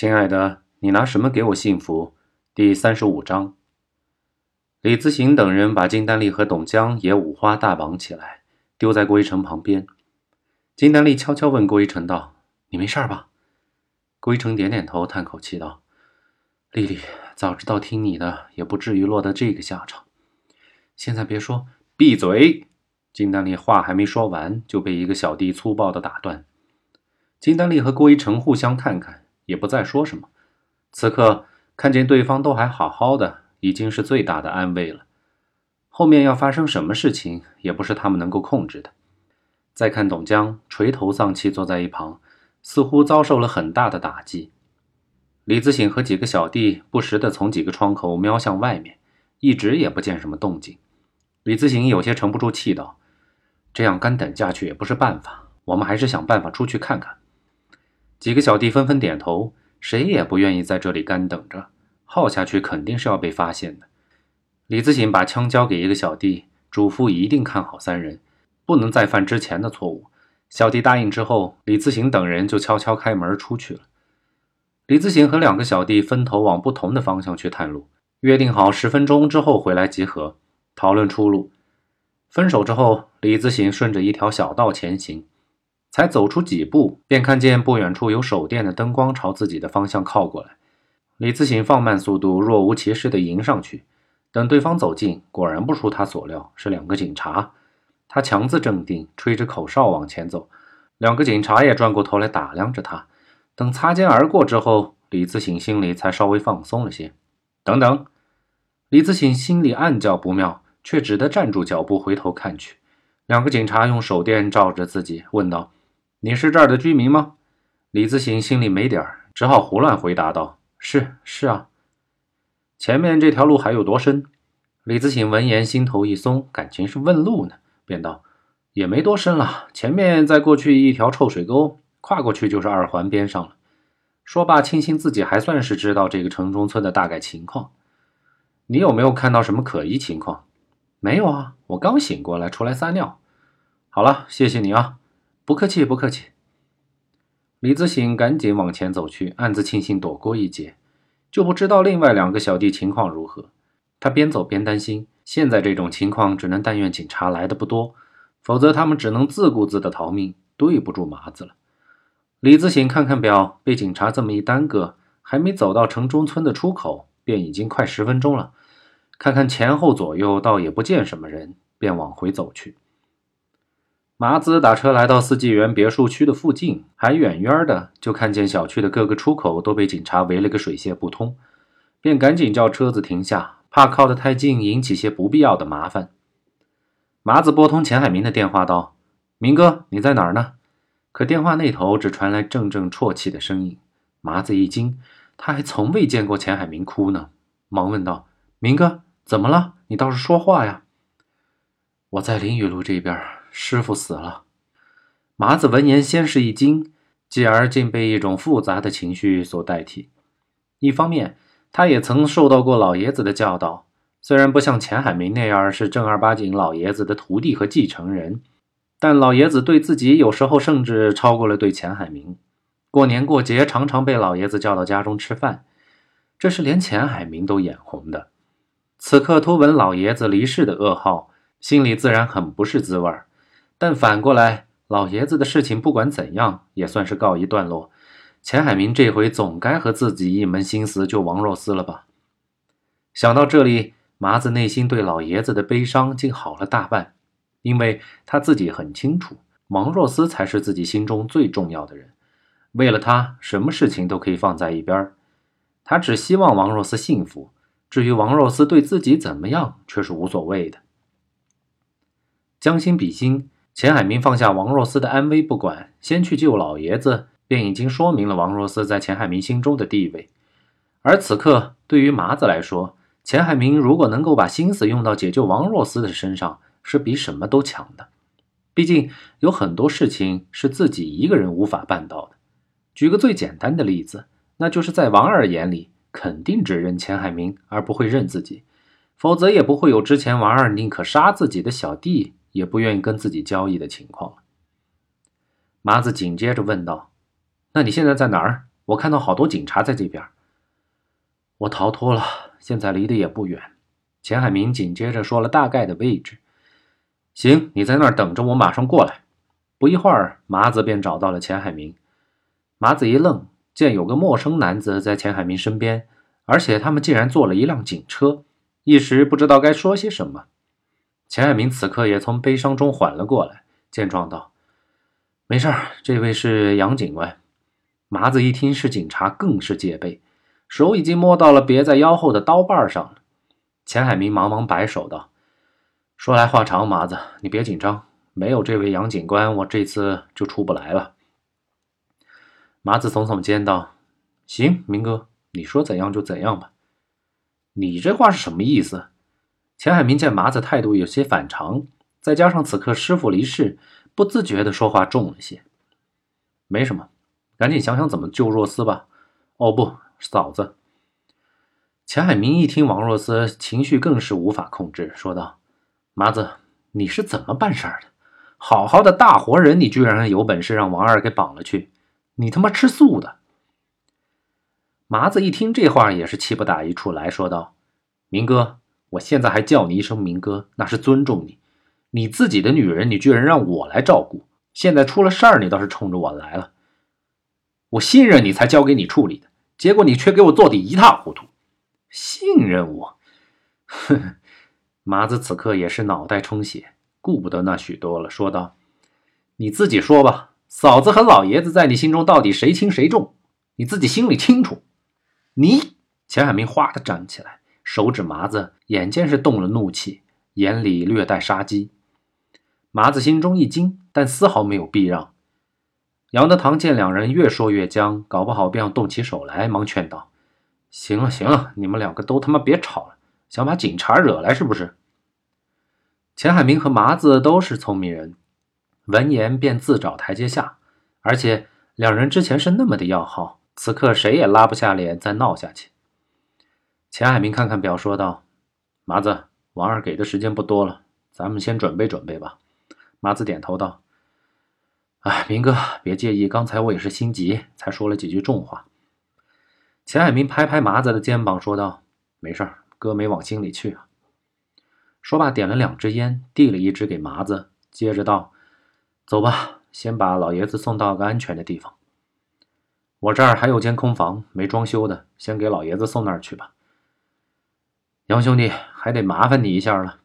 亲爱的，你拿什么给我幸福？第三十五章。李自行等人把金丹丽和董江也五花大绑起来，丢在郭一成旁边。金丹丽悄悄问郭一成道：“你没事吧？”郭一成点点头，叹口气道：“丽丽，早知道听你的，也不至于落得这个下场。现在别说，闭嘴！”金丹丽话还没说完，就被一个小弟粗暴的打断。金丹丽和郭一成互相看看，也不再说什么。此刻看见对方都还好好的。已经是最大的安慰了。后面要发生什么事情，也不是他们能够控制的。再看董江垂头丧气坐在一旁，似乎遭受了很大的打击。李自省和几个小弟不时地从几个窗口瞄向外面，一直也不见什么动静。李自省有些沉不住气道：“这样干等下去也不是办法，我们还是想办法出去看看。”几个小弟纷纷点头，谁也不愿意在这里干等着。耗下去肯定是要被发现的。李自省把枪交给一个小弟，嘱咐一定看好三人，不能再犯之前的错误。小弟答应之后，李自省等人就悄悄开门出去了。李自省和两个小弟分头往不同的方向去探路，约定好十分钟之后回来集合，讨论出路。分手之后，李自省顺着一条小道前行，才走出几步，便看见不远处有手电的灯光朝自己的方向靠过来。李自省放慢速度，若无其事地迎上去。等对方走近，果然不出他所料，是两个警察。他强自镇定，吹着口哨往前走。两个警察也转过头来打量着他。等擦肩而过之后，李自省心里才稍微放松了些。等等，李自省心里暗叫不妙，却只得站住脚步，回头看去。两个警察用手电照着自己，问道：“你是这儿的居民吗？”李自省心里没底儿，只好胡乱回答道。是是啊，前面这条路还有多深？李自省闻言心头一松，感情是问路呢，便道：“也没多深了，前面再过去一条臭水沟，跨过去就是二环边上了。”说罢，庆幸自己还算是知道这个城中村的大概情况。你有没有看到什么可疑情况？没有啊，我刚醒过来，出来撒尿。好了，谢谢你啊，不客气，不客气。李自省赶紧往前走去，暗自庆幸躲过一劫，就不知道另外两个小弟情况如何。他边走边担心，现在这种情况，只能但愿警察来的不多，否则他们只能自顾自的逃命，对不住麻子了。李自省看看表，被警察这么一耽搁，还没走到城中村的出口，便已经快十分钟了。看看前后左右，倒也不见什么人，便往回走去。麻子打车来到四季园别墅区的附近，还远远的就看见小区的各个出口都被警察围了个水泄不通，便赶紧叫车子停下，怕靠得太近引起些不必要的麻烦。麻子拨通钱海明的电话道：“明哥，你在哪儿呢？”可电话那头只传来阵阵啜泣的声音。麻子一惊，他还从未见过钱海明哭呢，忙问道：“明哥，怎么了？你倒是说话呀！”我在林雨路这边。师傅死了，麻子闻言先是一惊，继而竟被一种复杂的情绪所代替。一方面，他也曾受到过老爷子的教导，虽然不像钱海明那样是正儿八经老爷子的徒弟和继承人，但老爷子对自己有时候甚至超过了对钱海明。过年过节常常被老爷子叫到家中吃饭，这是连钱海明都眼红的。此刻突闻老爷子离世的噩耗，心里自然很不是滋味儿。但反过来，老爷子的事情不管怎样也算是告一段落。钱海明这回总该和自己一门心思救王若思了吧？想到这里，麻子内心对老爷子的悲伤竟好了大半，因为他自己很清楚，王若思才是自己心中最重要的人。为了他，什么事情都可以放在一边他只希望王若思幸福，至于王若思对自己怎么样，却是无所谓的。将心比心。钱海明放下王若思的安危不管，先去救老爷子，便已经说明了王若思在钱海明心中的地位。而此刻，对于麻子来说，钱海明如果能够把心思用到解救王若思的身上，是比什么都强的。毕竟有很多事情是自己一个人无法办到的。举个最简单的例子，那就是在王二眼里，肯定只认钱海明，而不会认自己，否则也不会有之前王二宁可杀自己的小弟。也不愿意跟自己交易的情况麻子紧接着问道：“那你现在在哪儿？我看到好多警察在这边。我逃脱了，现在离得也不远。钱海明紧接着说了大概的位置。行，你在那儿等着，我马上过来。不一会儿，麻子便找到了钱海明。麻子一愣，见有个陌生男子在钱海明身边，而且他们竟然坐了一辆警车，一时不知道该说些什么。钱海明此刻也从悲伤中缓了过来，见状道：“没事儿，这位是杨警官。”麻子一听是警察，更是戒备，手已经摸到了别在腰后的刀把上了。钱海明忙忙摆手道。说来话长，麻子，你别紧张。没有这位杨警官，我这次就出不来了。麻子耸耸肩道：“行，明哥，你说怎样就怎样吧。”你这话是什么意思？钱海明见麻子态度有些反常，再加上此刻师傅离世，不自觉的说话重了些。没什么，赶紧想想怎么救若思吧。哦，不，嫂子。钱海明一听王若思，情绪更是无法控制，说道。麻子，你是怎么办事儿的？好好的大活人，你居然有本事让王二给绑了去？你他妈吃素的！麻子一听这话，也是气不打一处来，说道：“明哥，我现在还叫你一声明哥，那是尊重你。你自己的女人，你居然让我来照顾，现在出了事儿，你倒是冲着我来了。我信任你才交给你处理的，结果你却给我做的一塌糊涂。信任我？哼！”麻子此刻也是脑袋充血，顾不得那许多了，说道：“你自己说吧，嫂子和老爷子在你心中到底谁轻谁重？你自己心里清楚。”你钱海明哗的站起来，手指麻子，眼见是动了怒气，眼里略带杀机。麻子心中一惊，但丝毫没有避让。杨德堂见两人越说越僵，搞不好便要动起手来，忙劝道：“行了行了，你们两个都他妈别吵了。”想把警察惹来是不是？钱海明和麻子都是聪明人，闻言便自找台阶下。而且两人之前是那么的要好，此刻谁也拉不下脸再闹下去。钱海明看看表，说道：“麻子，王二给的时间不多了，咱们先准备准备吧。”麻子点头道：“哎，明哥，别介意，刚才我也是心急，才说了几句重话。”钱海明拍拍麻子的肩膀，说道：“没事儿。”哥没往心里去啊。说罢，点了两支烟，递了一支给麻子，接着道：“走吧，先把老爷子送到个安全的地方。我这儿还有间空房没装修的，先给老爷子送那儿去吧。”杨兄弟，还得麻烦你一下了。